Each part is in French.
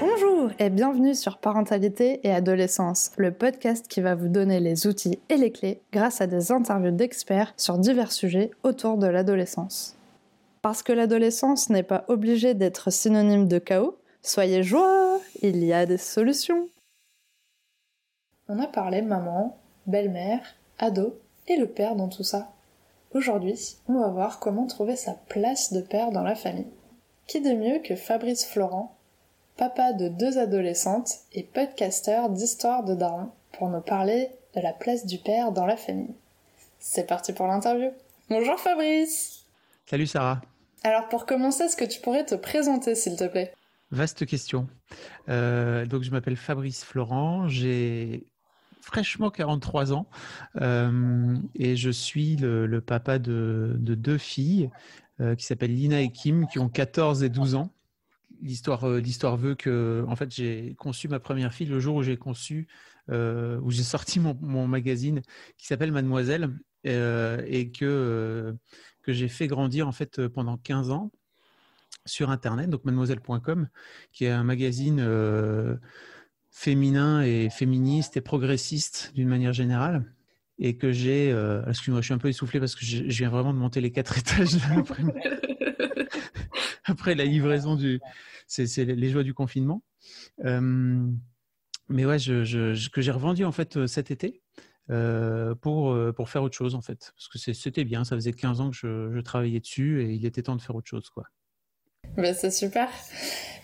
Bonjour et bienvenue sur Parentalité et Adolescence, le podcast qui va vous donner les outils et les clés grâce à des interviews d'experts sur divers sujets autour de l'adolescence. Parce que l'adolescence n'est pas obligée d'être synonyme de chaos, soyez joie, il y a des solutions. On a parlé maman, belle-mère, ado et le père dans tout ça. Aujourd'hui, on va voir comment trouver sa place de père dans la famille. Qui de mieux que Fabrice Florent, papa de deux adolescentes et podcasteur d'histoire de Daron, pour nous parler de la place du père dans la famille? C'est parti pour l'interview. Bonjour Fabrice Salut Sarah Alors pour commencer, est-ce que tu pourrais te présenter s'il te plaît? Vaste question. Euh, donc je m'appelle Fabrice Florent, j'ai fraîchement 43 ans euh, et je suis le, papa de, deux filles euh, qui s'appellent Lina et Kim qui ont 14 et 12 ans. L'histoire, euh, l'histoire veut que, en fait, j'ai conçu ma première fille le jour où j'ai conçu, où j'ai sorti mon, mon, magazine qui s'appelle Mademoiselle et que que j'ai fait grandir en fait pendant 15 ans sur Internet, donc mademoiselle.com, qui est un magazine féminin et féministe et progressiste d'une manière générale et que j'ai, euh, excuse-moi, je suis un peu essoufflé parce que je, viens vraiment de monter les quatre étages après, après, la livraison du, c'est les joies du confinement. Euh, mais ouais, je, que j'ai revendu en fait euh, cet été euh, pour pour faire autre chose en fait, parce que c'était bien, ça faisait 15 ans que je, travaillais dessus et il était temps de faire autre chose quoi. Ben, c'est super.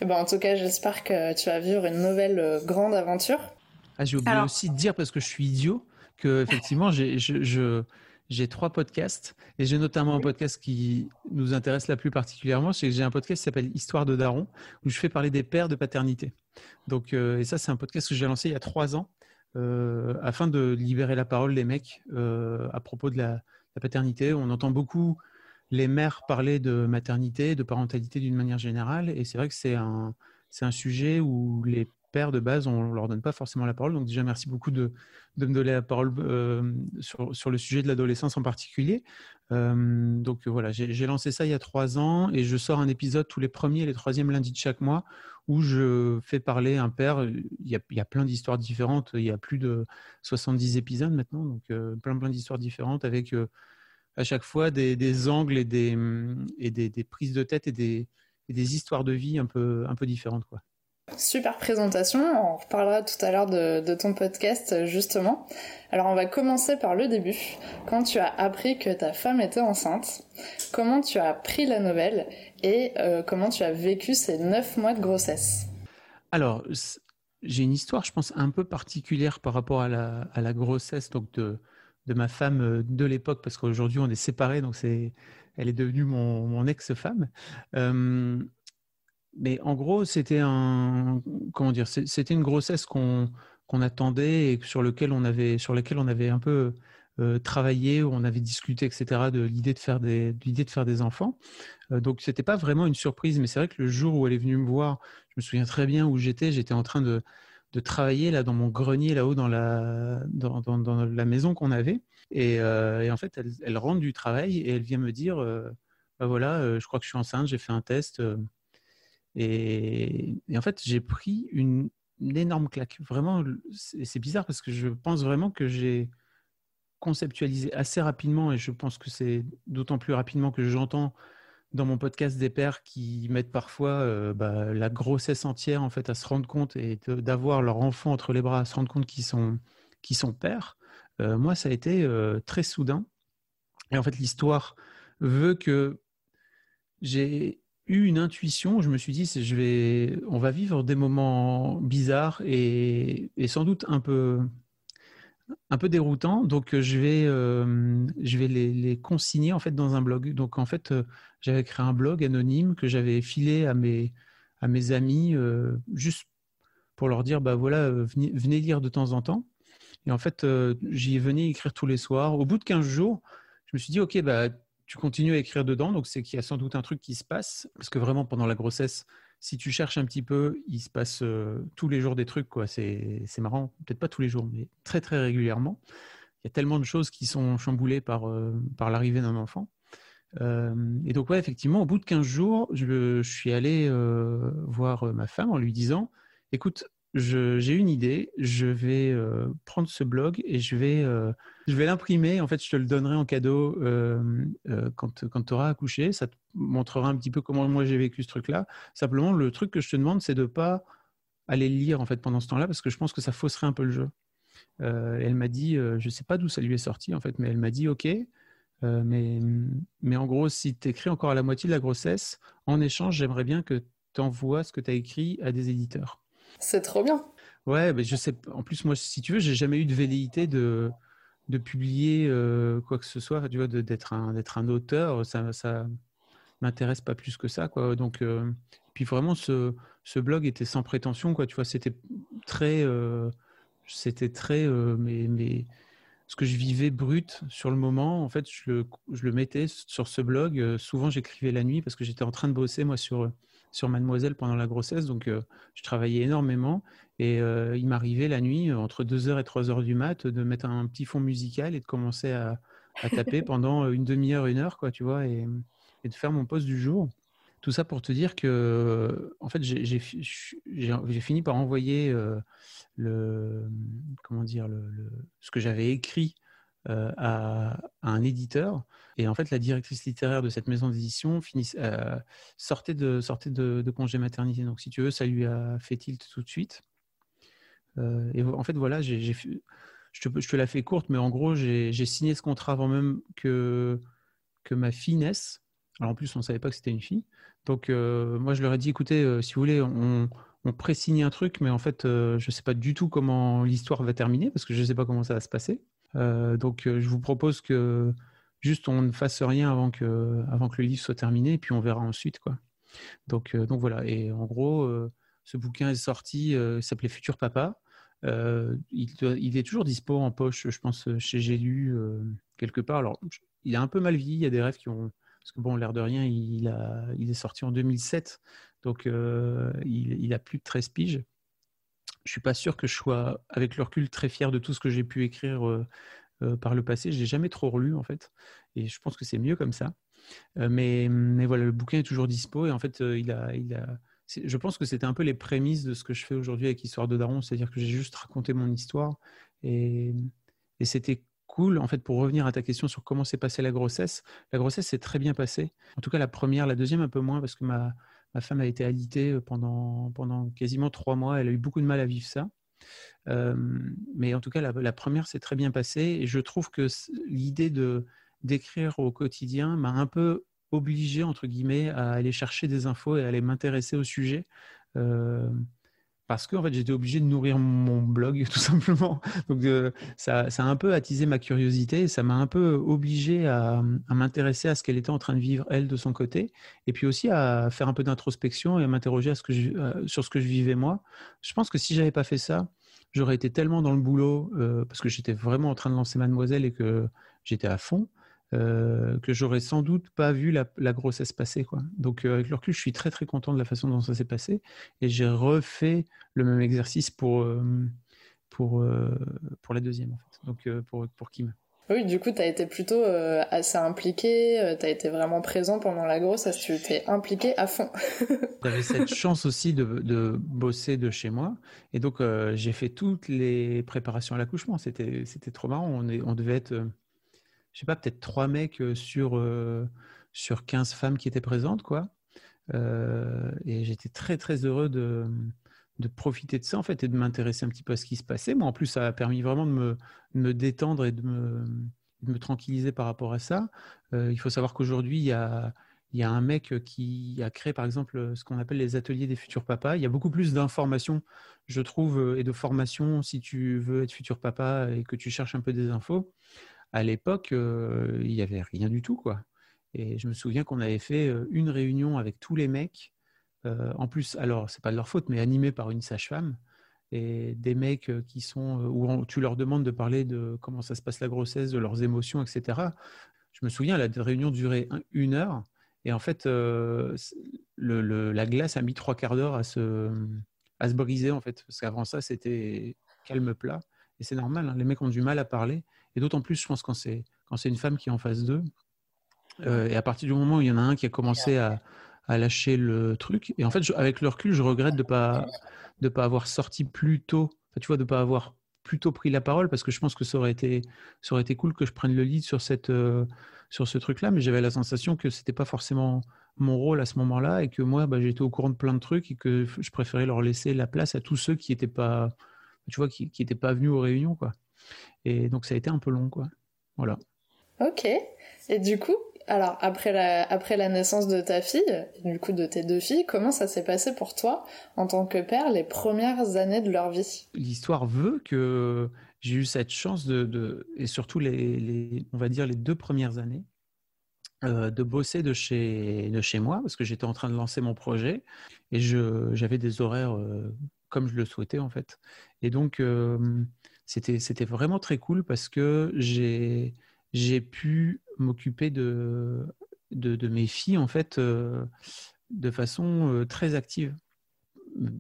Et ben, en tout cas, j'espère que tu vas vivre une nouvelle euh, grande aventure. Ah, j'ai oublié aussi de dire, parce que je suis idiot, que effectivement, j'ai, j'ai trois podcasts et j'ai notamment un podcast qui nous intéresse la plus particulièrement. C'est que j'ai un podcast qui s'appelle Histoire de Daron où je fais parler des pères de paternité. Donc, euh, et ça, c'est un podcast que j'ai lancé il y a trois ans euh, afin de libérer la parole des mecs à propos de la, la, paternité. On entend beaucoup les mères parlaient de maternité, de parentalité d'une manière générale, et c'est vrai que c'est un, c'est un sujet où les pères de base, on ne leur donne pas forcément la parole. Donc déjà, merci beaucoup de, de me donner la parole euh, sur, sur, le sujet de l'adolescence en particulier. Euh, donc voilà, j'ai lancé ça il y a trois ans et je sors un épisode tous les premiers et les troisièmes lundis de chaque mois où je fais parler un père. Il y a, il y a plein d'histoires différentes. Il y a plus de 70 épisodes maintenant, donc euh, plein plein d'histoires différentes avec à chaque fois des, angles et, des, et des, prises de tête et des, des histoires de vie un peu, un peu différentes. Quoi. Super présentation, on reparlera tout à l'heure de, ton podcast justement. Alors on va commencer par le début. Quand tu as appris que ta femme était enceinte, comment tu as pris la nouvelle et euh, comment tu as vécu ces neuf mois de grossesse? Alors j'ai une histoire je pense un peu particulière par rapport à la, à la grossesse donc de, de ma femme euh, de l'époque, parce qu'aujourd'hui on est séparés, donc c'est, elle est devenue mon, ex-femme. Euh, mais en gros, c'était un, comment dire, c'était une grossesse qu'on attendait et sur lequel on avait, sur laquelle on avait un peu euh, travaillé, où on avait discuté, etc., de l'idée de faire des, l'idée de faire des enfants. Euh, donc c'était pas vraiment une surprise, mais c'est vrai que le jour où elle est venue me voir, je me souviens très bien où j'étais. J'étais en train de de travailler là dans mon grenier là-haut dans la dans, la maison qu'on avait. Et, euh, en fait elle, rentre du travail et elle vient me dire euh, bah voilà euh, je crois que je suis enceinte j'ai fait un test et, et, en fait j'ai pris une, une, énorme claque. Vraiment c'est bizarre parce que je pense vraiment que j'ai conceptualisé assez rapidement et je pense que c'est d'autant plus rapidement que j'entends dans mon podcast des pères qui mettent parfois euh, bah, la grossesse entière en fait à se rendre compte et d'avoir leur enfant entre les bras à se rendre compte qu'ils sont qu'ils sont pères. Euh, moi, ça a été euh, très soudain. Et en fait, l'histoire veut que j'ai eu une intuition. Je me suis dit, je vais, on va vivre des moments bizarres et sans doute un peu un peu déroutant. Donc, euh, je vais, euh, je vais les, consigner en fait dans un blog. Donc, en fait, euh, j'avais créé un blog anonyme que j'avais filé à mes, à mes amis juste pour leur dire, bah voilà, venez, venez, lire de temps en temps. Et en fait, j'y venais écrire tous les soirs. Au bout de 15 jours, je me suis dit, OK, bah, tu continues à écrire dedans. Donc, c'est qu'il y a sans doute un truc qui se passe. Parce que vraiment, pendant la grossesse, si tu cherches un petit peu, il se passe tous les jours des trucs. quoi. C'est marrant, peut-être pas tous les jours, mais très très régulièrement. Il y a tellement de choses qui sont chamboulées par, l'arrivée d'un enfant. et donc, ouais, effectivement, au bout de 15 jours, je, suis allé voir ma femme en lui disant, écoute, j'ai une idée, je vais prendre ce blog et je vais, je vais l'imprimer. En fait, je te le donnerai en cadeau euh, quand, quand tu auras accouché. Ça te montrera un petit peu comment moi j'ai vécu ce truc-là. Simplement, le truc que je te demande, c'est de ne pas aller le lire en fait pendant ce temps-là parce que je pense que ça fausserait un peu le jeu. elle m'a dit, je ne sais pas d'où ça lui est sorti en fait, mais elle m'a dit, ok. mais, mais en gros, si tu écris encore à la moitié de la grossesse, en échange, j'aimerais bien que tu envoies ce que tu as écrit à des éditeurs. C'est trop bien. Ouais, mais je sais. En plus, moi, si tu veux, j'ai jamais eu de velléité de, de publier euh, quoi que ce soit. Tu vois, d'être un, d'être un auteur, ça, ça m'intéresse pas plus que ça, quoi. Donc, euh, puis vraiment, ce, ce blog était sans prétention, quoi. Tu vois, c'était très, euh, c'était très, mais, mais ce que je vivais brut sur le moment, en fait, je le, je le mettais sur ce blog. souvent, j'écrivais la nuit parce que j'étais en train de bosser moi sur sur Mademoiselle pendant la grossesse, donc euh, je travaillais énormément et euh, il m'arrivait la nuit, euh, entre 2h et 3h du mat, de mettre un petit fond musical et de commencer à, taper pendant une demi-heure, une heure, quoi, tu vois, et, de faire mon poste du jour. Tout ça pour te dire que, en fait, j'ai fini par envoyer le, comment dire, le, ce que j'avais écrit à, un éditeur. Et en fait, la directrice littéraire de cette maison d'édition euh, sortait, de, congé maternité. Donc, si tu veux, ça lui a fait tilt tout de suite. Euh, et en fait, voilà, j'ai, je, te, je te la fais courte, mais en gros, j'ai, signé ce contrat avant même que, que ma fille naisse. Alors, en plus, on ne savait pas que c'était une fille. Donc, euh, moi, je leur ai dit, écoutez, si vous voulez, on, on pré-signe un truc, mais en fait, je ne sais pas du tout comment l'histoire va terminer, parce que je ne sais pas comment ça va se passer. Euh, donc, euh, je vous propose que juste on ne fasse rien avant que, le livre soit terminé, puis on verra ensuite. Quoi. Donc, euh, donc voilà. Et en gros, ce bouquin est sorti, il s'appelait Futur Papa. il, est toujours dispo en poche, je pense, chez J'ai lu quelque part. Alors, il a un peu mal vieilli. Il y a des rêves qui ont. Parce que, bon, l'air de rien, il est sorti en 2007. Donc, il, il, a plus de 13 piges je suis pas sûr que je sois, avec le recul, très fier de tout ce que j'ai pu écrire par le passé. Je l'ai jamais trop relu en fait, et je pense que c'est mieux comme ça. Mais, mais voilà, le bouquin est toujours dispo et en fait, il a, il a. Je pense que c'était un peu les prémices de ce que je fais aujourd'hui avec Histoire de Daron, c'est-à-dire que j'ai juste raconté mon histoire et, et c'était cool. En fait, pour revenir à ta question sur comment s'est passée la grossesse, la grossesse s'est très bien passée. En tout cas, la première, la deuxième un peu moins parce que ma, Ma femme a été alitée euh, pendant, pendant quasiment trois mois. Elle a eu beaucoup de mal à vivre ça. Mais en tout cas, la, première s'est très bien passée. Et je trouve que l'idée de d'écrire au quotidien m'a un peu obligé, entre guillemets, à aller chercher des infos et à aller m'intéresser au sujet. Parce que fait, j'étais obligé de nourrir mon blog, tout simplement. Donc, euh, ça, ça, a un peu attisé ma curiosité, ça m'a un peu obligé à, m'intéresser à ce qu'elle était en train de vivre, elle, de son côté, et puis aussi à faire un peu d'introspection et à m'interroger euh, sur ce que je vivais moi. Je pense que si j'avais pas fait ça, j'aurais été tellement dans le boulot, euh, parce que j'étais vraiment en train de lancer Mademoiselle et que j'étais à fond, euh, que j'aurais sans doute pas vu la, grossesse passer. Quoi. Donc euh, avec le recul, je suis très très content de la façon dont ça s'est passé et j'ai refait le même exercice pour, euh, pour, pour la deuxième, en fait. donc pour, pour Kim. Oui, du coup, tu as été plutôt assez impliqué, tu as été vraiment présent pendant la grossesse, tu t'es impliqué à fond. J'avais cette chance aussi de, de, bosser de chez moi, et donc j'ai fait toutes les préparations à l'accouchement. C'était trop marrant, on, est, on devait être je sais pas, peut-être trois mecs euh, sur, euh, sur 15 femmes qui étaient présentes, quoi. Euh, et j'étais très, très heureux de, de, profiter de ça, en fait, et de m'intéresser un petit peu à ce qui se passait. Moi, en plus, ça a permis vraiment de me, me détendre et de me, de me, tranquilliser par rapport à ça. il faut savoir qu'aujourd'hui, il y a, il y a un mec qui a créé, par exemple, ce qu'on appelle les ateliers des futurs papas. Il y a beaucoup plus d'informations, je trouve, et de formations si tu veux être futur papa et que tu cherches un peu des infos à l'époque, euh, il n'y avait rien du tout, quoi. Et je me souviens qu'on avait fait euh, une réunion avec tous les mecs. Euh, en plus, alors, c'est pas de leur faute, mais animé par une sage-femme. Et des mecs qui sont, où tu leur demandes de parler de comment ça se passe la grossesse, de leurs émotions, etc. Je me souviens, la réunion durait une heure. Et en fait, la glace a mis trois quarts d'heure à se, à se briser, en fait. Parce qu'avant ça, c'était calme plat. Et c'est normal, hein, les mecs ont du mal à parler. Et d'autant plus, je pense, quand c'est, quand c'est une femme qui est en face d'eux. et à partir du moment où il y en a un qui a commencé à, à lâcher le truc, et en fait, avec le recul, je regrette de pas de pas avoir sorti plus tôt, tu vois, de pas avoir plutôt pris la parole parce que je pense que ça aurait été, ça aurait été cool que je prenne le lead sur, cette, euh, sur ce truc-là, mais j'avais la sensation que c'était pas forcément mon rôle à ce moment-là et que moi, bah, j'étais au courant de plein de trucs et que je préférais leur laisser la place à tous ceux qui n'étaient pas, tu vois, qui, qui pas venus aux réunions, quoi. Et donc ça a été un peu long, quoi. Voilà. Ok. Et du coup, alors, après la, après la naissance de ta fille, du coup de tes deux filles, comment ça s'est passé pour toi, en tant que père, les premières années de leur vie? L'histoire veut que j'ai eu cette chance de, et surtout les, on va dire les deux premières années, euh, de bosser de chez, de chez moi, parce que j'étais en train de lancer mon projet, et j'avais des horaires euh, comme je le souhaitais, en fait. Et donc, euh, c'était vraiment très cool parce que j'ai pu m'occuper de, mes filles en fait euh, de façon euh, très active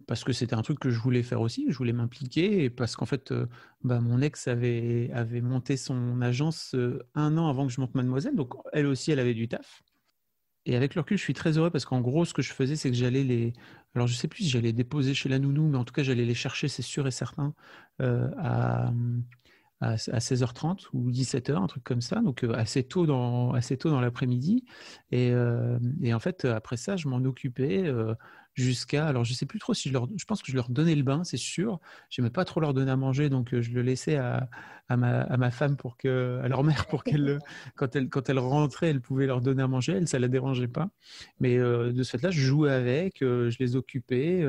parce que c'était un truc que je voulais faire aussi, je voulais m'impliquer parce qu'en fait euh, bah, mon ex avait monté son agence un an avant que je monte Mademoiselle, donc elle aussi elle avait du taf. Et avec le recul, je suis très heureux parce qu'en gros, ce que je faisais, c'est que j'allais les. Alors, je sais plus si j'allais déposer chez la nounou, mais en tout cas, j'allais les chercher, c'est sûr et certain, à, à, 16h30 ou 17h, un truc comme ça, donc euh, assez tôt dans, assez tôt dans l'après-midi. Et, euh, et, en fait, après ça, je m'en occupais euh, jusqu'à. Alors, je sais plus trop si je leur. Je pense que je leur donnais le bain, c'est sûr. Je n'aimais pas trop leur donner à manger, donc je le laissais à, à, ma, à ma, femme, pour que, à leur mère, pour qu'elle, quand elle, quand elle rentrait, elle pouvait leur donner à manger. Elle, ça la dérangeait pas. Mais de ce fait-là, je jouais avec, je les occupais,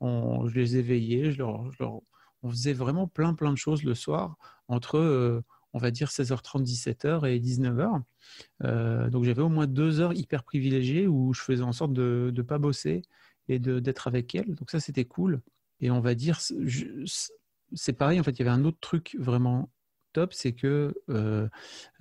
on, je les éveillais, je leur, je leur on faisait vraiment plein plein de choses le soir entre, euh, on va dire, 16h30, 17h et 19h. Euh, donc j'avais au moins deux heures hyper privilégiées où je faisais en sorte de ne pas bosser et d'être avec elle. Donc ça, c'était cool. Et on va dire, c'est pareil, en fait, il y avait un autre truc vraiment top, c'est que euh,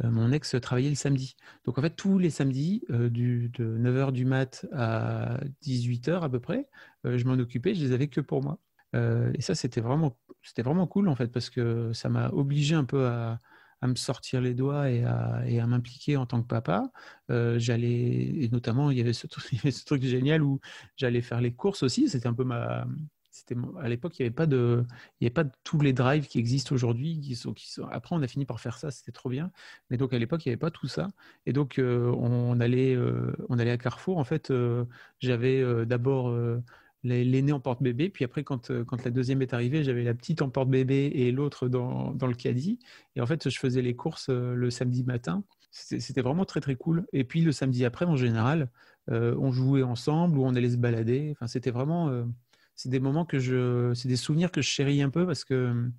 mon ex travaillait le samedi. Donc en fait, tous les samedis, du, de 9h du mat à 18h à peu près, je m'en occupais, je les avais que pour moi. Euh, et ça, c'était vraiment cool en fait, parce que ça m'a obligé un peu à, à, me sortir les doigts et à, et à m'impliquer en tant que papa. Euh, j'allais, et notamment, il y, avait ce, truc génial où j'allais faire les courses aussi. C'était un peu ma, c'était à l'époque il n'y avait pas de avait pas tous les drives qui existent aujourd'hui qui sont, qui sont après on a fini par faire ça c'était trop bien mais donc à l'époque il n'y avait pas tout ça et donc euh, on allait on allait à Carrefour en fait j'avais d'abord l'aîné en porte-bébé. Puis après, quand, euh, quand la deuxième est arrivée, j'avais la petite en porte-bébé et l'autre dans, dans, le caddie. Et en fait, je faisais les courses euh, le samedi matin. C'était vraiment très, très cool. Et puis le samedi après, en général, euh, on jouait ensemble ou on allait se balader. Enfin, c'était vraiment. c'est des moments que je. C'est des souvenirs que je chéris un peu parce que.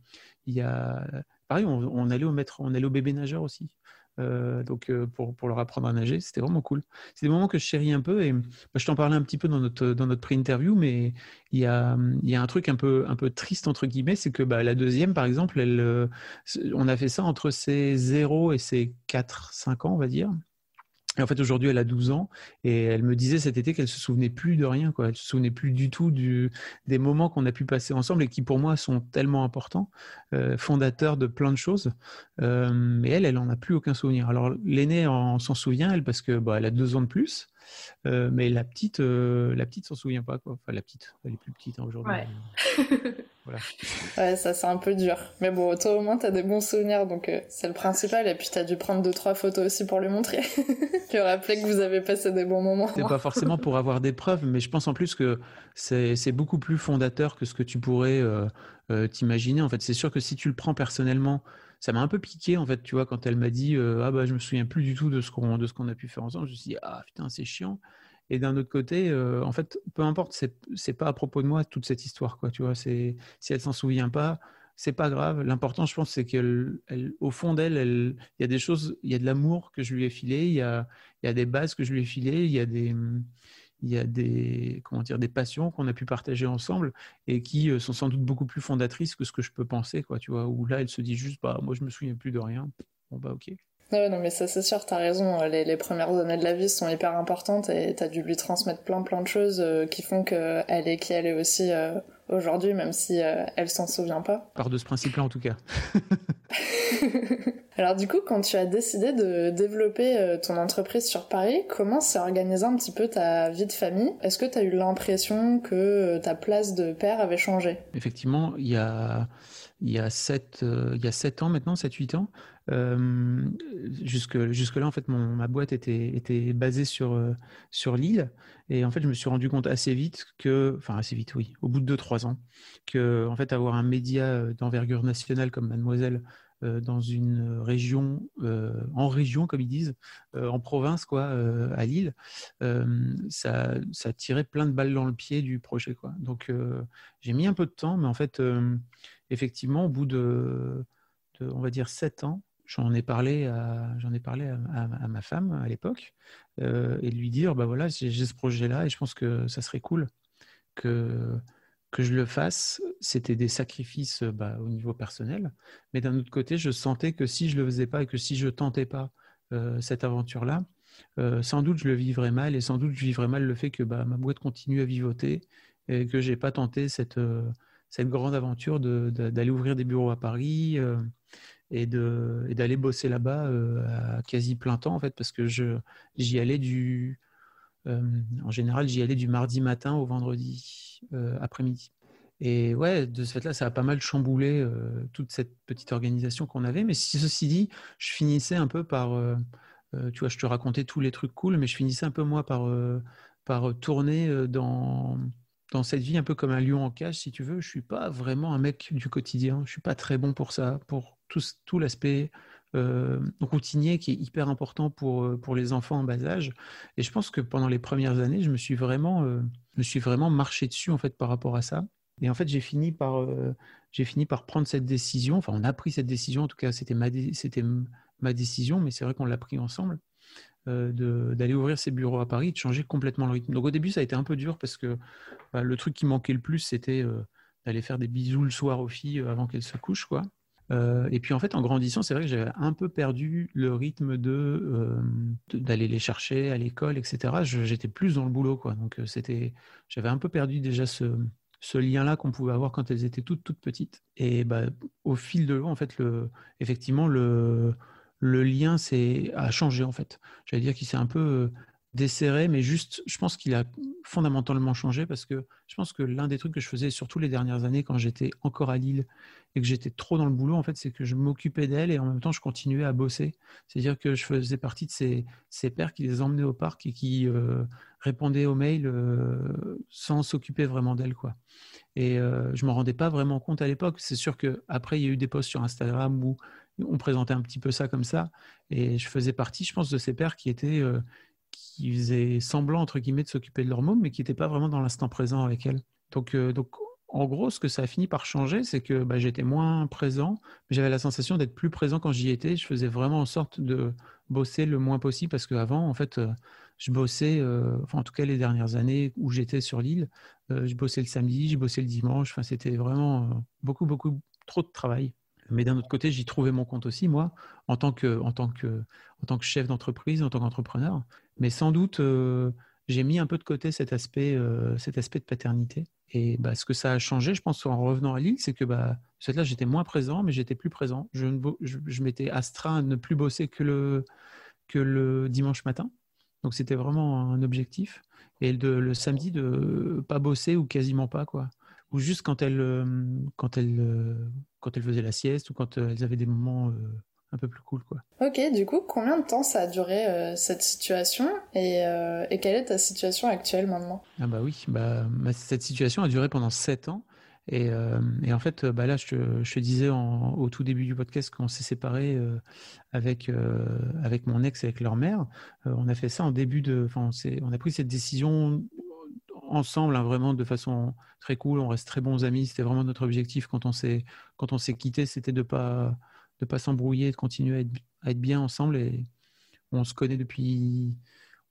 Il y a. Pareil, on, on allait au maître, on allait au bébé nageur aussi. Euh, donc euh, pour, leur apprendre à nager, c'était vraiment cool. C'est des moments que je chéris un peu et bah, je t'en parlais un petit peu dans notre, dans notre pré-interview, mais il y a, y a un truc un peu, un peu triste entre guillemets, c'est que bah, la deuxième, par exemple, elle, euh, on a fait ça entre ses 0 et ses 4-5 ans, on va dire. En fait, aujourd'hui, elle a 12 ans et elle me disait cet été qu'elle se souvenait plus de rien, quoi. Elle se souvenait plus du tout des moments qu'on a pu passer ensemble et qui, pour moi, sont tellement importants, euh, fondateurs de plein de choses. Euh, mais elle, elle en a plus aucun souvenir. Alors, l'aînée s'en souvient, elle, parce que bah, elle a deux ans de plus. Euh, mais la petite, euh, la petite s'en souvient pas quoi. Enfin la petite, elle est plus petite hein, aujourd'hui. voilà. Ouais, ça c'est un peu dur. Mais bon, toi au moins t'as des bons souvenirs, donc euh, c'est le principal. Et puis t'as dû prendre deux trois photos aussi pour lui montrer, lui rappeler que vous avez passé des bons moments. C'est pas forcément pour avoir des preuves, mais je pense en plus que c'est beaucoup plus fondateur que ce que tu pourrais t'imaginer. En fait, c'est sûr que si tu le prends personnellement ça m'a un peu piqué en fait, tu vois, quand elle m'a dit euh, ah bah je me souviens plus du tout de ce qu'on de ce qu'on a pu faire ensemble. Je me suis dit ah putain c'est chiant. Et d'un autre côté, euh, en fait, peu importe, c'est c'est pas à propos de moi toute cette histoire quoi, tu vois. C'est si elle s'en souvient pas, c'est pas grave. L'important, je pense, c'est qu'elle, au fond d'elle, il y a des choses, il y a de l'amour que je lui ai filé, il y a, il y a des bases que je lui ai filées, il y a des, il y a des, comment dire, des passions qu'on a pu partager ensemble et qui euh, sont sans doute beaucoup plus fondatrices que ce que je peux penser, quoi, tu vois, où là, elle se dit juste, bah, moi, je me souviens plus de rien. Bon, bah, ok. Non, non, mais ça, c'est sûr, t'as raison. Les, les, premières années de la vie sont hyper importantes et t'as dû lui transmettre plein, plein de choses euh, qui font qu'elle est qui elle est aussi euh, aujourd'hui, même si elle s'en souvient pas. Part de ce principe-là, en tout cas. Alors du coup, quand tu as décidé de développer euh, ton entreprise sur Paris, comment s'est organisé un petit peu ta vie de famille? Est-ce que tu as eu l'impression que euh, ta place de père avait changé? Effectivement, il y a, il y a 7, euh, il y a 7 ans maintenant, 7-8 ans, jusque, jusque-là, en fait, mon, ma boîte était, était basée sur, sur l'île. Et en fait, je me suis rendu compte assez vite que, enfin assez vite, oui, au bout de 2-3 ans, que en fait, avoir un média d'envergure nationale comme Mademoiselle euh, dans une région, euh, en région comme ils disent, euh, en province quoi, à Lille, ça, ça tirait plein de balles dans le pied du projet quoi. Donc j'ai mis un peu de temps, mais en fait effectivement au bout de, on va dire sept ans, j'en ai parlé à j'en ai parlé à, ma femme à l'époque et lui dire bah voilà j'ai ce projet là et je pense que ça serait cool que que je le fasse, c'était des sacrifices bah, au niveau personnel. Mais d'un autre côté, je sentais que si je ne le faisais pas et que si je tentais pas euh, cette aventure-là, euh, sans doute je le vivrais mal et sans doute je vivrais mal le fait que bah, ma boîte continue à vivoter et que je n'ai pas tenté cette, euh, cette grande aventure d'aller ouvrir des bureaux à Paris et d'aller bosser là-bas à quasi plein temps en fait parce que j'y allais du euh, en général, j'y allais du mardi matin au vendredi euh, après-midi. Et ouais, de ce fait-là, ça a pas mal chamboulé euh, toute cette petite organisation qu'on avait. Mais ceci dit, je finissais un peu par, tu vois, je te racontais tous les trucs cool, mais je finissais un peu moi par tourner dans, dans cette vie un peu comme un lion en cage, si tu veux. Je suis pas vraiment un mec du quotidien. Je suis pas très bon pour ça, pour tout, l'aspect euh, routinier qui est hyper important pour, euh, pour les enfants en bas âge. Et je pense que pendant les premières années, je me suis vraiment, euh, me suis vraiment marché dessus en fait par rapport à ça. Et en fait, j'ai fini par, j'ai fini par prendre cette décision. Enfin, on a pris cette décision. En tout cas, c'était ma, c'était ma décision, mais c'est vrai qu'on l'a pris ensemble. D'aller ouvrir ces bureaux à Paris, de changer complètement le rythme. Donc au début, ça a été un peu dur parce que bah, le truc qui manquait le plus, c'était d'aller faire des bisous le soir aux filles avant qu'elles se couchent, quoi. Euh, et puis en fait, en grandissant, c'est vrai que j'avais un peu perdu le rythme de euh, d'aller les chercher à l'école, etc. J'étais plus dans le boulot, quoi. Donc euh, j'avais un peu perdu déjà ce, ce lien-là qu'on pouvait avoir quand elles étaient toutes toutes petites. Et bah, au fil de l'eau, en fait, le, effectivement, le le lien a changé en fait. J'allais dire qu'il s'est un peu desserré, mais juste, je pense qu'il a fondamentalement changé parce que je pense que l'un des trucs que je faisais, surtout les dernières années, quand j'étais encore à Lille et que j'étais trop dans le boulot, en fait, c'est que je m'occupais d'elle et en même temps, je continuais à bosser. C'est-à-dire que je faisais partie de ces, ces pères qui les emmenaient au parc et qui euh, répondaient aux mails euh, sans s'occuper vraiment d'elle, quoi. Et euh, je me rendais pas vraiment compte à l'époque. C'est sûr que après, il y a eu des posts sur Instagram où on présentait un petit peu ça comme ça, et je faisais partie, je pense, de ces pères qui étaient euh, qui faisaient semblant, entre guillemets, de s'occuper de leur môme, mais qui n'étaient pas vraiment dans l'instant présent avec elle. Donc, euh, donc, en gros, ce que ça a fini par changer, c'est que bah, j'étais moins présent, mais j'avais la sensation d'être plus présent quand j'y étais. Je faisais vraiment en sorte de bosser le moins possible parce qu'avant, en fait, euh, je bossais, enfin, en tout cas les dernières années où j'étais sur l'île, je bossais le samedi, je bossais le dimanche. Enfin, c'était vraiment beaucoup, beaucoup trop de travail. Mais d'un autre côté, j'y trouvais mon compte aussi, moi, en tant que, en tant que, en tant que chef d'entreprise, en tant qu'entrepreneur. Mais sans doute, euh, j'ai mis un peu de côté cet aspect, euh, cet aspect de paternité. Et bah, ce que ça a changé, je pense, en revenant à Lille, c'est que bah, là, j'étais moins présent, mais j'étais plus présent. Je, m'étais astreint à ne plus bosser que le, que le dimanche matin. Donc, c'était vraiment un objectif. Et le samedi, de pas bosser ou quasiment pas, quoi ou juste quand elles, euh, quand elles, quand elles faisaient la sieste ou quand elles avaient des moments un peu plus cool. Quoi. Ok, du coup, combien de temps ça a duré euh, cette situation et, euh, et, quelle est ta situation actuelle maintenant? Ah bah oui, bah, cette situation a duré pendant 7 ans. Et, euh, et en fait, bah là, je te, je te disais en, au tout début du podcast qu'on s'est séparés avec, avec mon ex et avec leur mère. on a fait ça en début de... Enfin, on, on a pris cette décision ensemble, hein, vraiment de façon très cool. On reste très bons amis. C'était vraiment notre objectif quand on s'est quand on s'est quitté, c'était de pas de pas s'embrouiller, de continuer à être, à être, bien ensemble. Et on se connaît depuis.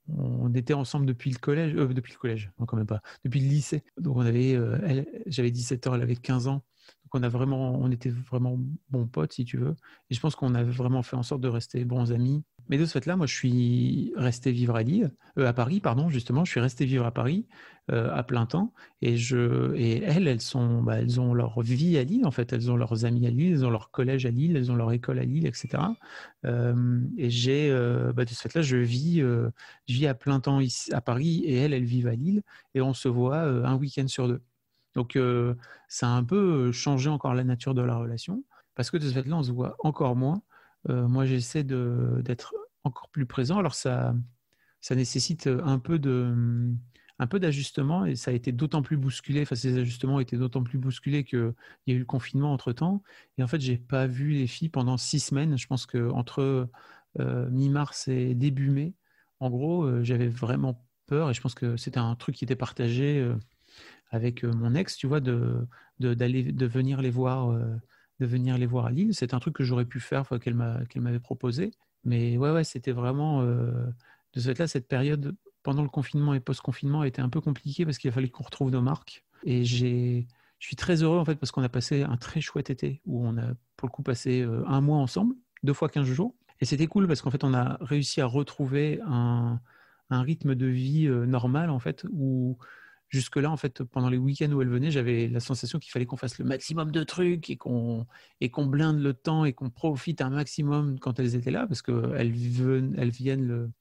On était ensemble depuis le collège, euh, depuis le collège, non quand même pas, depuis le lycée. Donc on avait, euh, j'avais 17 ans, elle avait 15 ans. Donc on a vraiment, on était vraiment bons potes si tu veux. Et je pense qu'on avait vraiment fait en sorte de rester bons amis. Mais de ce fait-là, moi, je suis resté vivre à Lille, euh, à Paris, pardon, justement. Je suis resté vivre à Paris euh, à plein temps. Et, je, et elles, elles, sont, bah, elles ont leur vie à Lille, en fait. Elles ont leurs amis à Lille, elles ont leur collège à Lille, elles ont leur école à Lille, etc. Euh, et j'ai, bah, de ce fait-là, je vis, je vis à plein temps à Paris et elles, elles vivent à Lille. Et on se voit un week-end sur deux. Donc, ça a un peu changé encore la nature de la relation. Parce que de ce fait-là, on se voit encore moins. Moi, j'essaie d'être encore plus présent. Alors ça, ça nécessite un peu de un peu d'ajustement et ça a été d'autant plus bousculé, enfin ces ajustements ont été d'autant plus bousculés qu'il y a eu le confinement entre temps. Et en fait, j'ai pas vu les filles pendant six semaines. Je pense que entre euh, mi-mars et début mai, en gros, euh, j'avais vraiment peur et je pense que c'était un truc qui était partagé euh, avec mon ex, tu vois, de d'aller de, venir les voir, de venir les voir à Lille. C'est un truc que j'aurais pu faire, qu'elle m'avait proposé. Mais ouais, ouais, c'était vraiment. Euh, de ce fait-là, cette période pendant le confinement et post-confinement a été un peu compliquée parce qu'il a fallu qu'on retrouve nos marques. Et j'ai. Je suis très heureux en fait parce qu'on a passé un très chouette été où on a pour le coup passé euh, un mois ensemble, deux fois 15 jours. Et c'était cool parce qu'en fait on a réussi à retrouver un, un rythme de vie euh, normal en fait où jusque-là, en fait, pendant les week-ends où elle venait, j'avais la sensation qu'il fallait qu'on fasse le maximum de trucs et qu'on blinde le temps et qu'on profite un maximum quand elles étaient là, parce qu'elles elles viennent le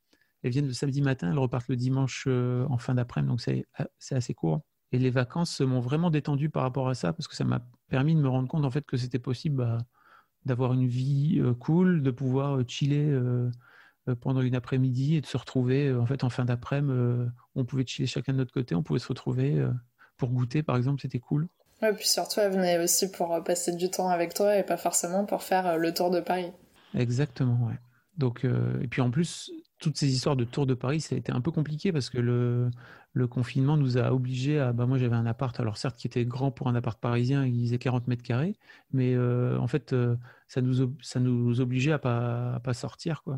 viennent le samedi matin, elles repartent le dimanche euh, en fin d'après-midi, donc c'est assez court. Et les vacances m'ont vraiment détendu par rapport à ça, parce que ça m'a permis de me rendre compte en fait que c'était possible bah, d'avoir une vie euh, cool, de pouvoir euh, chiller euh, pendant une après-midi et de se retrouver euh, en fait en fin d'après-midi. Euh, on pouvait chiller chacun de notre côté, on pouvait se retrouver pour goûter par exemple, c'était cool. Ouais, puis surtout elle venait aussi pour passer du temps avec toi et pas forcément pour faire le tour de Paris. Exactement, ouais. Donc, et puis en plus, toutes ces histoires de tour de Paris, ça a été un peu compliqué parce que le, le confinement nous a obligés à. Bah moi, j'avais un appart, alors certes, qui était grand pour un appart parisien, il faisait 40 mètres carrés, mais en fait, ça, nous, ça nous obligeait à pas, à pas sortir, quoi.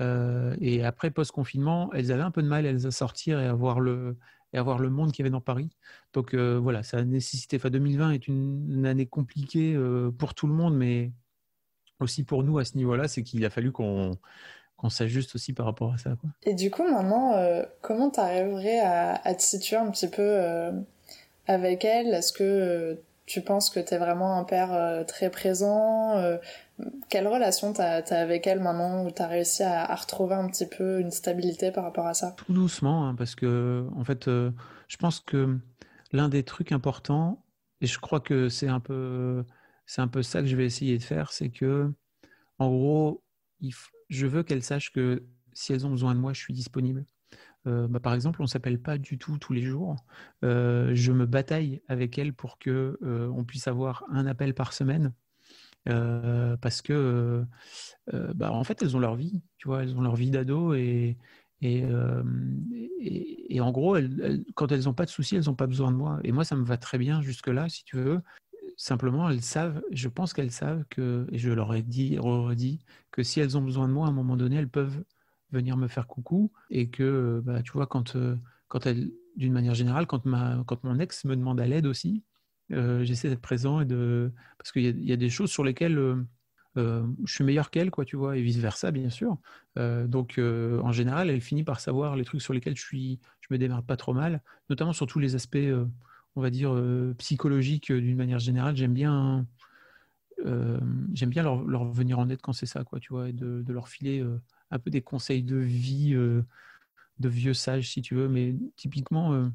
Euh, et après, post-confinement, elles avaient un peu de mal à sortir et à voir le, et à le monde qu'il y avait dans Paris. Donc euh, voilà, ça a nécessité. Enfin, 2020 est une, année compliquée euh, pour tout le monde, mais aussi pour nous à ce niveau-là, c'est qu'il a fallu qu'on qu'on s'ajuste aussi par rapport à ça. Et du coup, maintenant, comment tu arriverais à, à, te situer un petit peu avec elle? Est-ce que tu penses que tu es vraiment un père très présent quelle relation tu as, avec elle maintenant où tu as réussi à, retrouver un petit peu une stabilité par rapport à ça? Tout doucement, hein, parce que en fait, euh, je pense que l'un des trucs importants, et je crois que c'est un peu, c'est un peu ça que je vais essayer de faire, c'est que, en gros, je veux qu'elle sache que si elles ont besoin de moi, je suis disponible. Euh, bah, par exemple, on s'appelle pas du tout tous les jours. Euh, je me bataille avec elle pour que on puisse avoir un appel par semaine euh, parce que euh, euh, bah, en fait elles ont leur vie, tu vois, elles ont leur vie d'ado et, et, et, en gros, quand elles n'ont pas de soucis, elles n'ont pas besoin de moi. Et moi, ça me va très bien jusque-là, si tu veux. Simplement, elles savent, je pense qu'elles savent que, et je leur ai dit, redit, que si elles ont besoin de moi, à un moment donné, elles peuvent venir me faire coucou. Et que, bah, tu vois, quand, quand elles, d'une manière générale, quand, ma, quand mon ex me demande à l'aide aussi, euh, j'essaie d'être présent et de parce qu'il y, a des choses sur lesquelles euh, euh, je suis meilleur qu'elle, quoi, tu vois, et vice versa, bien sûr. donc, en général, elle finit par savoir les trucs sur lesquels je suis, je me démarre pas trop mal, notamment sur tous les aspects, on va dire psychologiques d'une manière générale. J'aime bien, j'aime bien leur, leur, venir en aide quand c'est ça, quoi, tu vois, et de leur filer un peu des conseils de vie de vieux sages, si tu veux. Mais typiquement,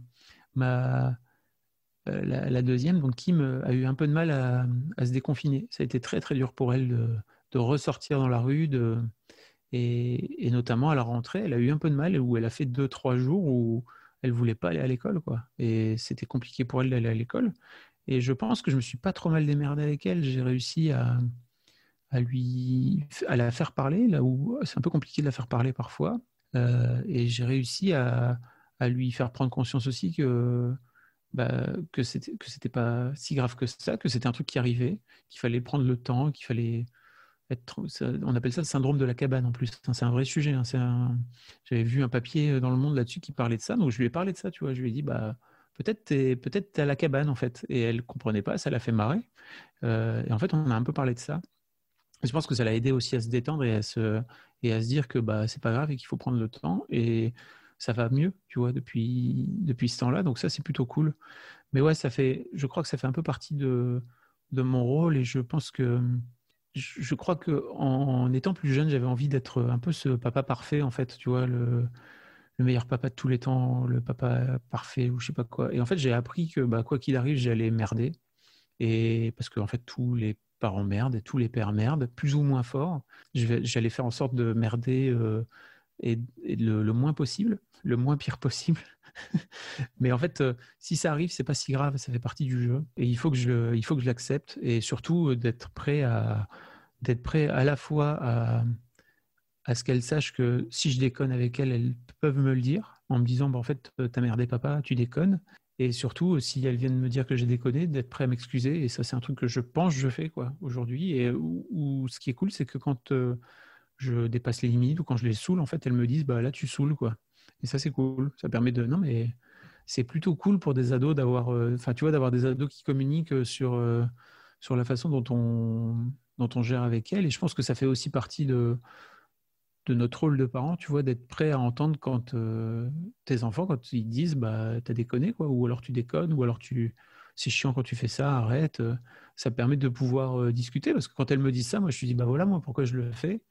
ma euh, la, deuxième, donc Kim, euh, a eu un peu de mal à, se déconfiner. Ça a été très très dur pour elle de, ressortir dans la rue, et, notamment à la rentrée, elle a eu un peu de mal où elle a fait deux trois jours où elle voulait pas aller à l'école, quoi. Et c'était compliqué pour elle d'aller à l'école. Et je pense que je me suis pas trop mal démerdé avec elle. J'ai réussi à, lui, à la faire parler là où c'est un peu compliqué de la faire parler parfois. Euh, et j'ai réussi à, à, lui faire prendre conscience aussi que bah, que c'était que c'était pas si grave que ça, que c'était un truc qui arrivait, qu'il fallait prendre le temps, qu'il fallait être. on appelle ça le syndrome de la cabane en plus. C'est un vrai sujet. Hein, j'avais vu un papier dans le Monde là-dessus qui parlait de ça, donc je lui ai parlé de ça. Tu vois, je lui ai dit bah peut-être t'es peut-être à la cabane en fait, et elle comprenait pas, ça l'a fait marrer. Euh, et en fait, on a un peu parlé de ça. Je pense que ça l'a aidé aussi à se détendre et à se, et à se dire que bah, c'est pas grave et qu'il faut prendre le temps. Et ça va mieux, tu vois, depuis, depuis ce temps-là. Donc ça, c'est plutôt cool. Mais ouais, ça fait, je crois que ça fait un peu partie de, de mon rôle et je pense que je crois que en, étant plus jeune, j'avais envie d'être un peu ce papa parfait, en fait, tu vois, le, le, meilleur papa de tous les temps, le papa parfait ou je sais pas quoi. Et en fait, j'ai appris que bah, quoi qu'il arrive, j'allais merder. Et parce que en fait, tous les parents merdent et tous les pères merdent, plus ou moins fort. J'allais faire en sorte de merder euh, et, le, moins possible, le moins pire possible. Mais en fait, euh, si ça arrive, c'est pas si grave, ça fait partie du jeu. Et il faut que je, il faut que je l'accepte et surtout euh, d'être prêt à, d'être prêt à la fois à, ce qu'elles sachent que si je déconne avec elles, elles peuvent me le dire en me disant, bah, en fait, t'as merdé papa, tu déconnes. Et surtout, si elles viennent me dire que j'ai déconné, d'être prêt à m'excuser. Et ça, c'est un truc que je pense je fais quoi aujourd'hui. Et où, ce qui est cool, c'est que quand euh, je dépasse les limites ou quand je les saoule, en fait, elles me disent bah là, tu saoules quoi. Et ça, c'est cool. Ça permet de non mais c'est plutôt cool pour des ados d'avoir, euh, enfin tu vois, d'avoir des ados qui communiquent sur euh, sur la façon dont on dont on gère avec elles. Et je pense que ça fait aussi partie de de notre rôle de parent, tu vois, d'être prêt à entendre quand euh, tes enfants, quand ils disent, bah, t'as déconné, quoi, ou alors tu déconnes, ou alors tu, c'est chiant quand tu fais ça, arrête. Euh, ça permet de pouvoir euh, discuter, parce que quand elles me disent ça, moi, je suis dis, bah voilà, moi, pourquoi je le fais,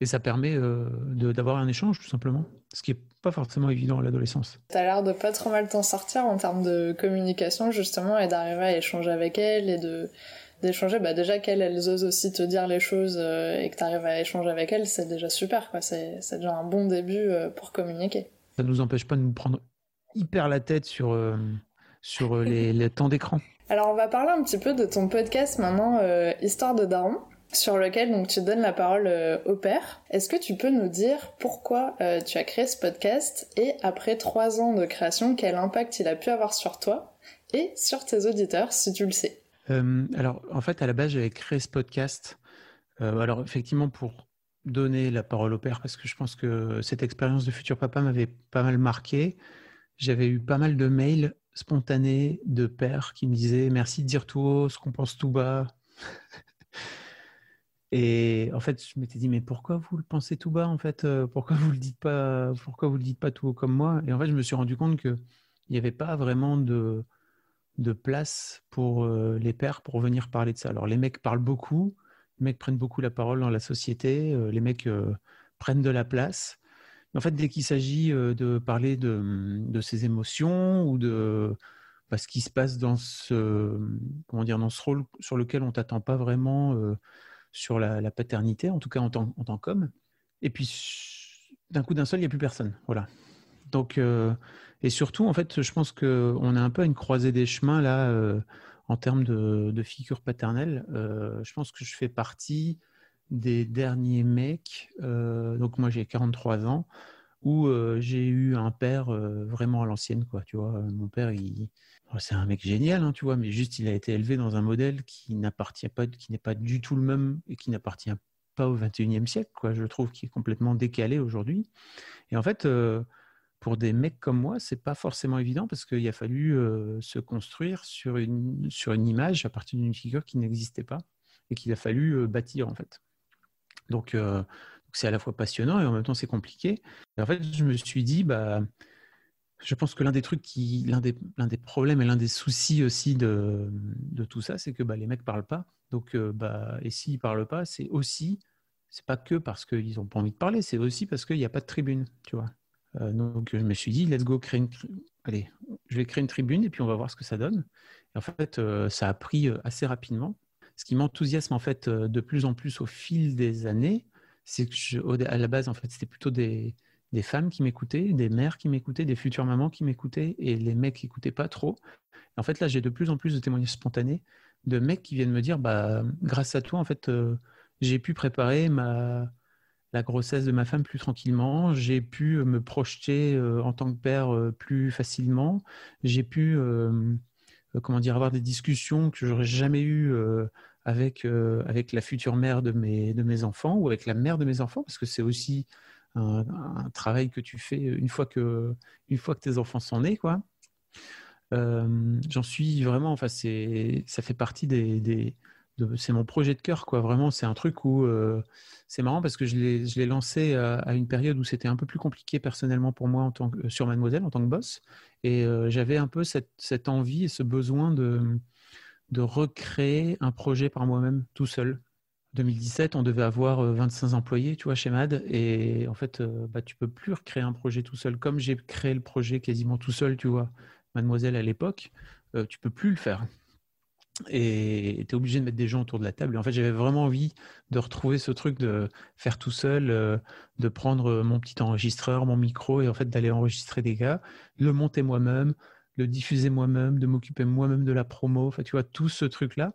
et ça permet d'avoir un échange, tout simplement, ce qui est pas forcément évident à l'adolescence. Tu as l'air de pas trop mal t'en sortir en termes de communication, justement, et d'arriver à échanger avec elles et de d'échanger, bah déjà qu'elles elles osent aussi te dire les choses euh, et que tu arrives à échanger avec elles, c'est déjà super, quoi. C'est, déjà un bon début euh, pour communiquer. Ça ne nous empêche pas de nous prendre hyper la tête sur, euh, sur les, temps d'écran. Alors on va parler un petit peu de ton podcast maintenant, Histoire de Daron, sur lequel donc tu donnes la parole au père. Est-ce que tu peux nous dire pourquoi tu as créé ce podcast et après trois ans de création, quel impact il a pu avoir sur toi et sur tes auditeurs, si tu le sais? Alors, en fait, à la base, j'avais créé ce podcast. Euh, alors, effectivement, pour donner la parole au père, parce que je pense que cette expérience de futur papa m'avait pas mal marqué. J'avais eu pas mal de mails spontanés de pères qui me disaient merci de dire tout haut ce qu'on pense tout bas. Et en fait, je m'étais dit mais pourquoi vous le pensez tout bas en fait euh, Pourquoi vous le dites pas Pourquoi vous le dites pas tout haut comme moi? Et en fait, je me suis rendu compte que il n'y avait pas vraiment de de place pour euh, les pères pour venir parler de ça. Alors les mecs parlent beaucoup, les mecs prennent beaucoup la parole dans la société, euh, les mecs euh, prennent de la place. Mais en fait, dès qu'il s'agit de parler de, de, ses émotions ou de bah, ce qui se passe dans ce, comment dire, dans ce rôle sur lequel on t'attend pas vraiment sur la, paternité, en tout cas en tant, en tant qu'homme, et puis d'un coup d'un seul, il n'y a plus personne. Voilà. Donc, et surtout, en fait, je pense qu'on est un peu à une croisée des chemins là, euh, en termes de, figure paternelle. Euh, je pense que je fais partie des derniers mecs, euh, donc moi j'ai 43 ans, où j'ai eu un père vraiment à l'ancienne. Tu vois, mon père, c'est un mec génial, hein, tu vois, mais juste il a été élevé dans un modèle qui n'appartient pas, qui n'est pas du tout le même et qui n'appartient pas au 21e siècle. Je trouve qu'il est complètement décalé aujourd'hui. Et en fait, pour des mecs comme moi, c'est pas forcément évident parce qu'il a fallu se construire sur une, sur une image à partir d'une figure qui n'existait pas et qu'il a fallu bâtir en fait. Donc c'est à la fois passionnant et en même temps c'est compliqué. En fait, je me suis dit, bah, je pense que l'un des trucs qui, l'un des, des problèmes et l'un des soucis aussi de, de tout ça, c'est que bah, les mecs parlent pas. Donc, bah, et s'ils parlent pas, c'est aussi, c'est pas que parce qu'ils ont pas envie de parler, c'est aussi parce qu'il n'y a pas de tribune, tu vois. Euh, donc je me suis dit, let's go créer une, allez, je vais créer une tribune et puis on va voir ce que ça donne. Et en fait, euh, ça a pris euh, assez rapidement. Ce qui m'enthousiasme en fait de plus en plus au fil des années, c'est que à la base en fait c'était plutôt des, des femmes qui m'écoutaient, des mères qui m'écoutaient, des futures mamans qui m'écoutaient et les mecs qui n'écoutaient pas trop. Et en fait là j'ai de plus en plus de témoignages spontanés de mecs qui viennent me dire bah grâce à toi en fait j'ai pu préparer ma la grossesse de ma femme plus tranquillement, j'ai pu euh, me projeter euh, en tant que père euh, plus facilement, j'ai pu comment dire avoir des discussions que j'aurais jamais eues avec avec la future mère de mes de mes enfants ou avec la mère de mes enfants parce que c'est aussi un, travail que tu fais une fois que une fois que tes enfants sont nés quoi. J'en suis vraiment, enfin c'est ça fait partie des, c'est mon projet de cœur, quoi. Vraiment, c'est un truc où c'est marrant parce que je l'ai lancé à, une période où c'était un peu plus compliqué personnellement pour moi en tant que, sur Mademoiselle en tant que boss. Et j'avais un peu cette, envie et ce besoin de, de recréer un projet par moi-même tout seul. 2017, on devait avoir 25 employés, tu vois, chez Mad. Et en fait, bah, tu peux plus recréer un projet tout seul. Comme j'ai créé le projet quasiment tout seul, tu vois, Mademoiselle à l'époque, tu peux plus le faire et es obligé de mettre des gens autour de la table. Et en fait, j'avais vraiment envie de retrouver ce truc de faire tout seul, euh, de prendre mon petit enregistreur, mon micro, et en fait d'aller enregistrer des gars, le monter moi-même, le diffuser moi-même, de m'occuper moi-même de la promo. Enfin, tu vois, tout ce truc-là,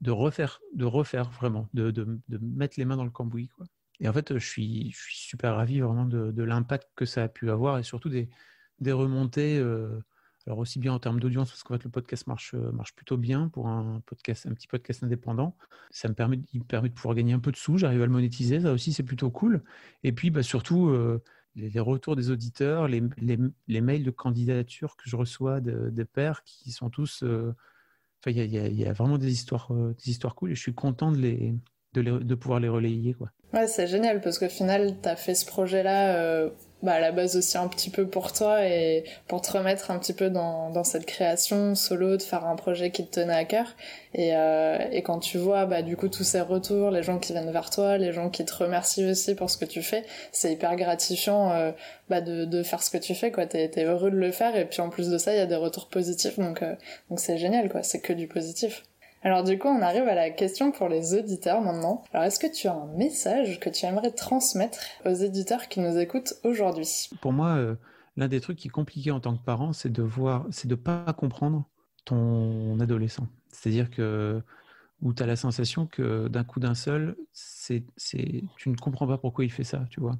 de refaire, de refaire vraiment, de, de, mettre les mains dans le cambouis. Quoi. Et en fait, je suis, je suis super ravi vraiment de, de l'impact que ça a pu avoir et surtout des, des remontées. Euh, alors aussi bien en termes d'audience, parce qu'en fait le podcast marche, euh, marche plutôt bien pour un podcast, un petit podcast indépendant. Ça me permet, il me permet de pouvoir gagner un peu de sous, j'arrive à le monétiser, ça aussi c'est plutôt cool. Et puis bah, surtout euh, les, retours des auditeurs, les, les, mails de candidature que je reçois des pairs qui sont tous. Euh, il y, y, a vraiment des histoires, des histoires cool et je suis content de les, de, les, de pouvoir les relayer. Quoi. Ouais, c'est génial parce qu'au final, tu as fait ce projet-là bah, à la base aussi un petit peu pour toi et pour te remettre un petit peu dans, dans cette création solo, de faire un projet qui te tenait à cœur. Et, euh, et quand tu vois bah, du coup tous ces retours, les gens qui viennent vers toi, les gens qui te remercient aussi pour ce que tu fais, c'est hyper gratifiant euh, bah, de, de faire ce que tu fais. quoi. T'es es heureux de le faire et puis en plus de ça, il y a des retours positifs. Donc euh, donc c'est génial, quoi. c'est que du positif. Alors du coup, on arrive à la question pour les auditeurs maintenant. Alors est-ce que tu as un message que tu aimerais transmettre aux éditeurs qui nous écoutent aujourd'hui? Pour moi, euh, l'un des trucs qui est compliqué en tant que parent, c'est de voir, c'est de pas comprendre ton adolescent. C'est-à-dire que tu as la sensation que d'un coup d'un seul, c'est, c'est, tu ne comprends pas pourquoi il fait ça, tu vois.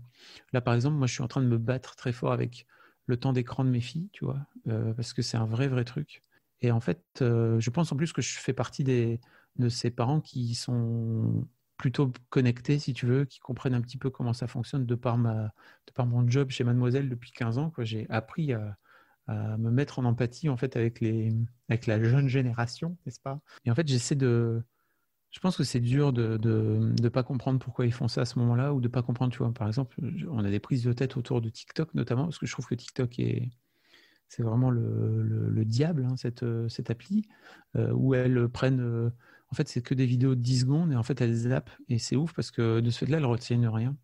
Là, par exemple, moi, je suis en train de me battre très fort avec le temps d'écran de mes filles, tu vois, euh, parce que c'est un vrai, vrai truc. Et en fait, euh, je pense en plus que je fais partie des, de ces parents qui sont plutôt connectés, si tu veux, qui comprennent un petit peu comment ça fonctionne de par, ma, de par mon job chez Mademoiselle depuis 15 ans. J'ai appris à, me mettre en empathie en fait avec, les, avec la jeune génération, n'est-ce pas? Et en fait, j'essaie de... Je pense que c'est dur de ne de, pas comprendre pourquoi ils font ça à ce moment-là ou de pas comprendre, tu vois. Par exemple, on a des prises de tête autour de TikTok notamment, parce que je trouve que TikTok est, c'est vraiment le, diable, hein, cette, euh, cette, appli, euh, où elles prennent. Euh, en fait, c'est que des vidéos de 10 secondes et en fait, elles zappent. Et c'est ouf parce que de ce fait-là, elles retiennent rien.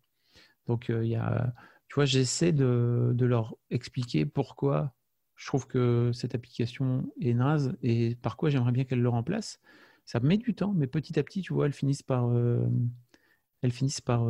Donc, il y a. Tu vois, j'essaie de, leur expliquer pourquoi je trouve que cette application est naze et par quoi j'aimerais bien qu'elle le remplace. Ça met du temps, mais petit à petit, tu vois, elles finissent par, elles finissent par,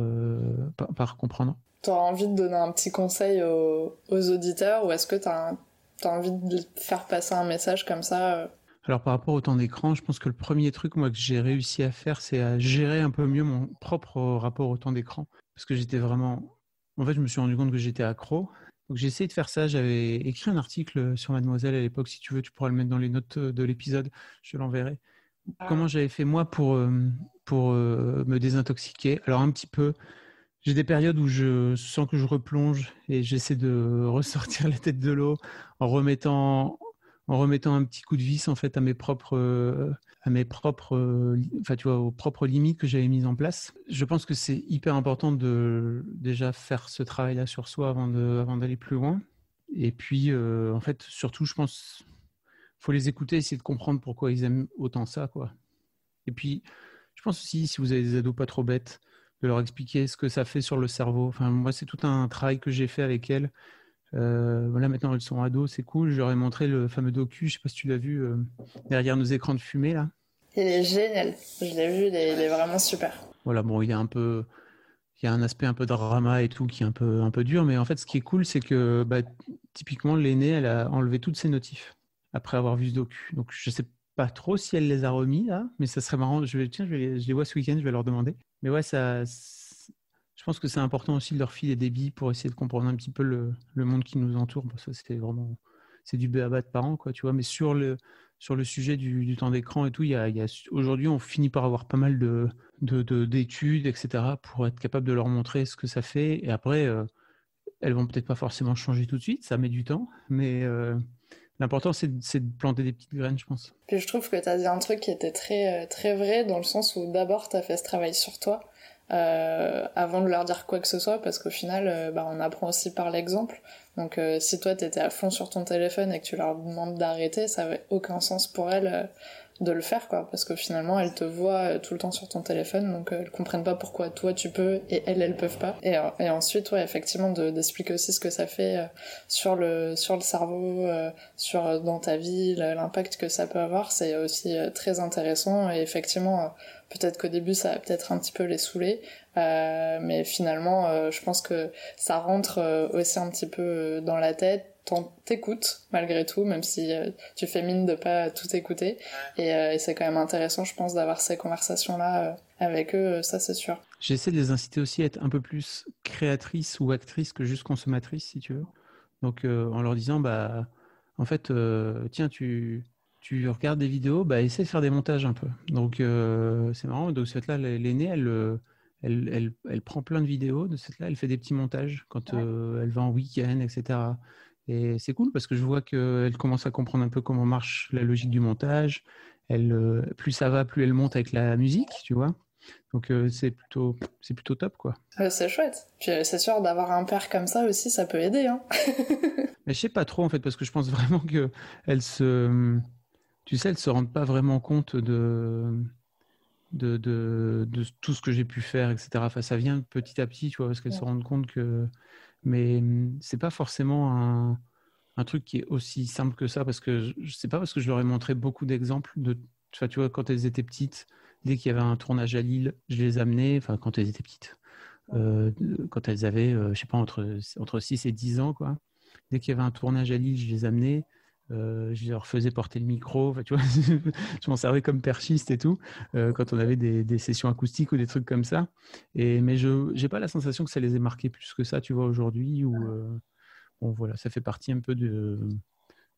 comprendre. Tu as envie de donner un petit conseil aux, aux auditeurs ou est-ce que tu as un T'as envie de faire passer un message comme ça euh. Alors par rapport au temps d'écran, je pense que le premier truc moi que j'ai réussi à faire, c'est à gérer un peu mieux mon propre rapport au temps d'écran, parce que j'étais vraiment, en fait, je me suis rendu compte que j'étais accro. Donc j'ai essayé de faire ça. J'avais écrit un article sur Mademoiselle à l'époque. Si tu veux, tu pourras le mettre dans les notes de l'épisode. Je l'enverrai. Ah. Comment j'avais fait moi pour euh, pour euh, me désintoxiquer? Alors un petit peu. J'ai des périodes où je sens que je replonge et j'essaie de ressortir la tête de l'eau en remettant, en remettant un petit coup de vis en fait à mes propres, à mes propres, enfin tu vois, aux propres limites que j'avais mises en place. Je pense que c'est hyper important de déjà faire ce travail-là sur soi avant de, avant d'aller plus loin. Et puis, euh, en fait, surtout, je pense, faut les écouter, essayer de comprendre pourquoi ils aiment autant ça, quoi. Et puis, je pense aussi, si vous avez des ados pas trop bêtes, de leur expliquer ce que ça fait sur le cerveau. Enfin, moi, c'est tout un travail que j'ai fait avec elles. Euh, voilà, maintenant elles sont ados, c'est cool. Je leur ai montré le fameux docu, je sais pas si tu l'as vu, euh, derrière nos écrans de fumée là. Il est génial, je l'ai vu, il est, vraiment super. Voilà, bon, il y a un peu, il y a un aspect un peu drama et tout qui est un peu, un peu dur, mais en fait, ce qui est cool, c'est que bah, typiquement l'aînée, elle a enlevé toutes ses notifs après avoir vu ce docu. Donc je sais pas trop si elle les a remis là, mais ça serait marrant. Je vais, tiens, je, vais je les vois ce week-end, je vais leur demander. Mais ouais, ça, je pense que c'est important aussi de leur filer des billes pour essayer de comprendre un petit peu le, le monde qui nous entoure. Parce que c'est vraiment, c'est du béaba de parents, quoi, tu vois. Mais sur le, sur le sujet du, du temps d'écran et tout, y a, aujourd'hui, on finit par avoir pas mal de, de, d'études, etc., pour être capable de leur montrer ce que ça fait. Et après, euh, elles vont peut-être pas forcément changer tout de suite, ça met du temps, mais, euh, l'important, c'est de planter des petites graines, je pense. Puis je trouve que tu as dit un truc qui était très, très vrai, dans le sens où d'abord, tu as fait ce travail sur toi. avant de leur dire quoi que ce soit parce qu'au final bah, on apprend aussi par l'exemple donc si toi t'étais à fond sur ton téléphone et que tu leur demandes d'arrêter ça avait aucun sens pour elles de le faire quoi parce que finalement elles te voient euh, tout le temps sur ton téléphone donc euh, elles comprennent pas pourquoi toi tu peux et elles elles peuvent pas. Et, euh, ensuite ouais effectivement d'expliquer aussi ce que ça fait sur le sur le cerveau sur dans ta vie l'impact que ça peut avoir c'est aussi très intéressant. Et effectivement peut-être qu'au début ça va peut-être un petit peu les saouler mais finalement je pense que ça rentre aussi un petit peu dans la tête t'écoutes malgré tout, même si euh, tu fais mine de pas tout écouter. Euh, et, c'est quand même intéressant, je pense, d'avoir ces conversations-là euh, avec eux, ça c'est sûr. J'essaie de les inciter aussi à être un peu plus créatrices ou actrices que juste consommatrices, si tu veux. Donc en leur disant, bah, en fait, tiens, tu, tu regardes des vidéos, bah, essaie de faire des montages un peu. Donc c'est marrant, donc cette là, l'aînée, elle, elle, elle, elle, prend plein de vidéos de cette là, elle fait des petits montages quand elle va en week-end, etc. Et c'est cool parce que je vois qu'elle commence à comprendre un peu comment marche la logique du montage. Elle, euh, plus ça va, plus elle monte avec la musique, tu vois. Donc euh, c'est plutôt, c'est plutôt top, quoi. c'est chouette. Puis euh, c'est sûr d'avoir un père comme ça aussi, ça peut aider. Hein. Mais je sais pas trop en fait parce que je pense vraiment que elle se, tu sais, elle se rend pas vraiment compte de, de, de, de tout ce que j'ai pu faire, etc. Enfin, ça vient petit à petit, tu vois, parce qu'elle se rend compte que mais mmh, c'est pas forcément un, un, truc qui est aussi simple que ça parce que je sais pas parce que je leur ai montré beaucoup d'exemples de tu vois quand elles étaient petites dès qu'il y avait un tournage à Lille je les amenais enfin quand elles étaient petites euh, quand elles avaient euh, je sais pas entre entre 6 et 10 ans quoi. Dès qu'il y avait un tournage à Lille je les amenais euh, je leur faisais porter le micro, tu vois, je m'en servais comme perchiste et tout, euh, quand on avait des, des, sessions acoustiques ou des trucs comme ça. Et, mais je n'ai pas la sensation que ça les ait marqués plus que ça, tu vois, aujourd'hui. Ou euh, bon, voilà, ça fait partie un peu de,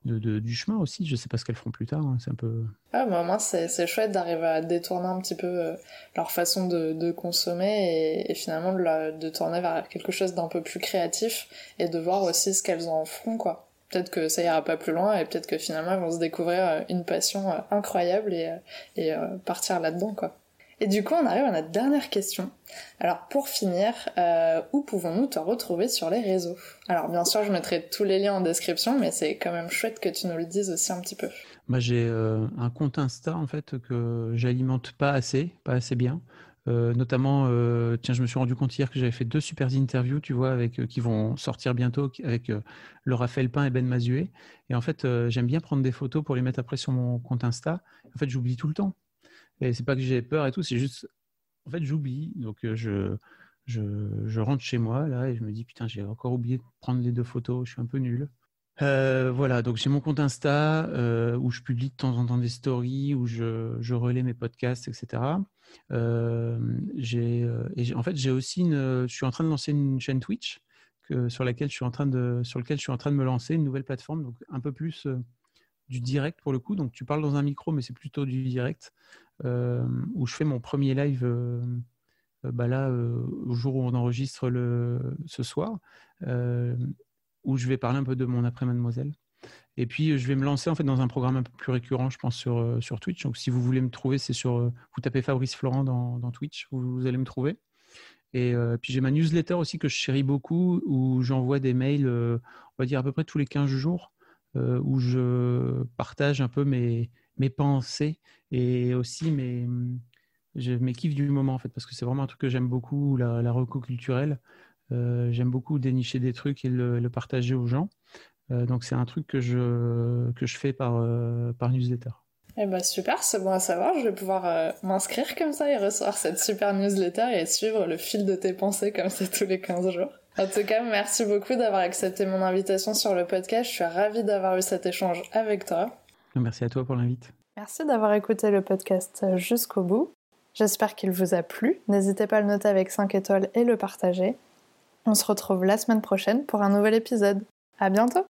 de, du chemin aussi. Je sais pas ce qu'elles feront plus tard. Hein, c'est un peu. Ah, bah, moi, c'est chouette d'arriver à détourner un petit peu leur façon de, de consommer et, et finalement de, de, tourner vers quelque chose d'un peu plus créatif et de voir aussi ce qu'elles en feront, quoi peut-être que ça ira pas plus loin et peut-être que finalement ils vont se découvrir euh, une passion euh, incroyable et, euh, partir là-dedans quoi. Et du coup on arrive à notre dernière question. Alors pour finir, où pouvons-nous te retrouver sur les réseaux? Alors bien sûr je mettrai tous les liens en description mais c'est quand même chouette que tu nous le dises aussi un petit peu. Bah, j'ai un compte Insta en fait que j'alimente pas assez, pas assez bien. Euh, notamment, euh, tiens, je me suis rendu compte hier que j'avais fait deux super interviews, tu vois, avec, euh, qui vont sortir bientôt avec Laura Felpin et Ben Mazué. Et en fait, j'aime bien prendre des photos pour les mettre après sur mon compte Insta. En fait, j'oublie tout le temps. Et c'est pas que j'ai peur et tout, c'est juste, en fait, j'oublie. Donc, je, je, je, rentre chez moi là et je me dis putain, j'ai encore oublié de prendre les deux photos. Je suis un peu nul. Voilà, donc j'ai mon compte Insta où je publie de temps en temps des stories, où je, je relais mes podcasts, etc. Euh, et en fait, j'ai aussi une, je suis en train de lancer une chaîne Twitch sur laquelle je suis en train de, sur lequel je suis en train de me lancer une nouvelle plateforme, donc un peu plus du direct pour le coup. Donc tu parles dans un micro, mais c'est plutôt du direct où je fais mon premier live. Bah là, au jour où on enregistre le, ce soir, où je vais parler un peu de mon après-mademoiselle. Et puis, je vais me lancer en fait dans un programme un peu plus récurrent, je pense, sur, euh, sur Twitch. Donc, si vous voulez me trouver, c'est sur. Euh, vous tapez Fabrice Florent dans, Twitch, vous, allez me trouver. Et euh, puis, j'ai ma newsletter aussi que je chéris beaucoup, où j'envoie des mails, on va dire à peu près tous les 15 jours, où je partage un peu mes, mes pensées et aussi mes, mes kiffs du moment, en fait, parce que c'est vraiment un truc que j'aime beaucoup, la, la culturelle. J'aime beaucoup dénicher des trucs et le, partager aux gens. Euh, donc c'est un truc que je, que je fais par, euh, par newsletter. Eh ben super, c'est bon à savoir. Je vais pouvoir m'inscrire comme ça et recevoir cette super newsletter et suivre le fil de tes pensées comme ça tous les 15 jours. En tout cas, merci beaucoup d'avoir accepté mon invitation sur le podcast. Je suis ravie d'avoir eu cet échange avec toi. Merci à toi pour l'invite. Merci d'avoir écouté le podcast jusqu'au bout. J'espère qu'il vous a plu. N'hésitez pas à le noter avec 5 étoiles et le partager. On se retrouve la semaine prochaine pour un nouvel épisode. À bientôt!